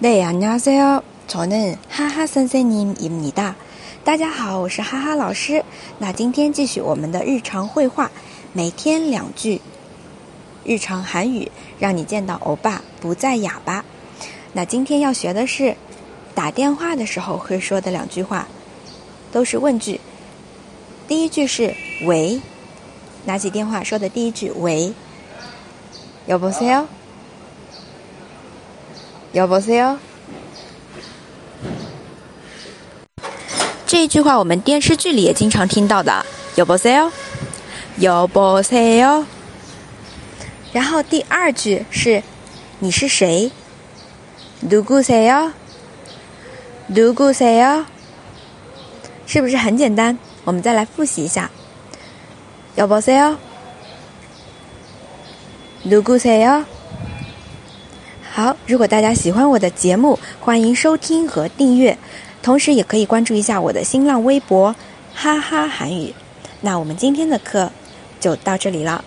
네안녕하세요저는하하선생님입니다大家好，我是哈哈老师。那今天继续我们的日常绘画，每天两句日常韩语，让你见到欧巴不再哑巴。那今天要学的是打电话的时候会说的两句话，都是问句。第一句是喂，拿起电话说的第一句喂。여보세 요？ 여보세 요？ 这一句话我们电视剧里也经常听到的。여보세 요？ 여보세 요？ 然后第二句是你是谁？누구세 요？ 누구세 요？ 是不是很简单？我们再来复习一下。여보세 요？ 누구세 요？ 好，如果大家喜欢我的节目，欢迎收听和订阅，同时也可以关注一下我的新浪微博“哈哈韩语”。那我们今天的课就到这里了。